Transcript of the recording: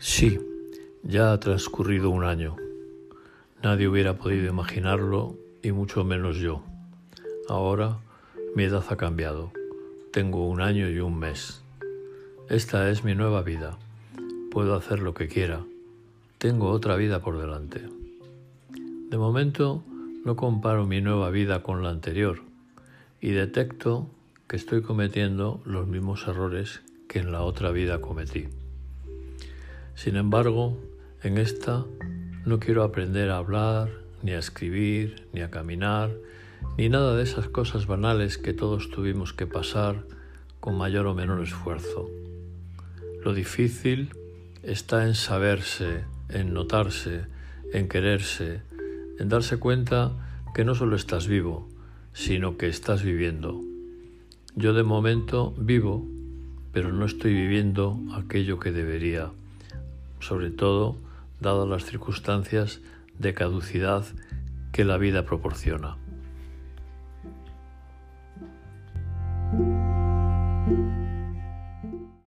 Sí, ya ha transcurrido un año. Nadie hubiera podido imaginarlo y mucho menos yo. Ahora mi edad ha cambiado. Tengo un año y un mes. Esta es mi nueva vida. Puedo hacer lo que quiera. Tengo otra vida por delante. De momento no comparo mi nueva vida con la anterior y detecto que estoy cometiendo los mismos errores que en la otra vida cometí. Sin embargo, en esta no quiero aprender a hablar, ni a escribir, ni a caminar, ni nada de esas cosas banales que todos tuvimos que pasar con mayor o menor esfuerzo. Lo difícil está en saberse, en notarse, en quererse, en darse cuenta que no solo estás vivo, sino que estás viviendo. Yo de momento vivo, pero no estoy viviendo aquello que debería sobre todo dadas las circunstancias de caducidad que la vida proporciona.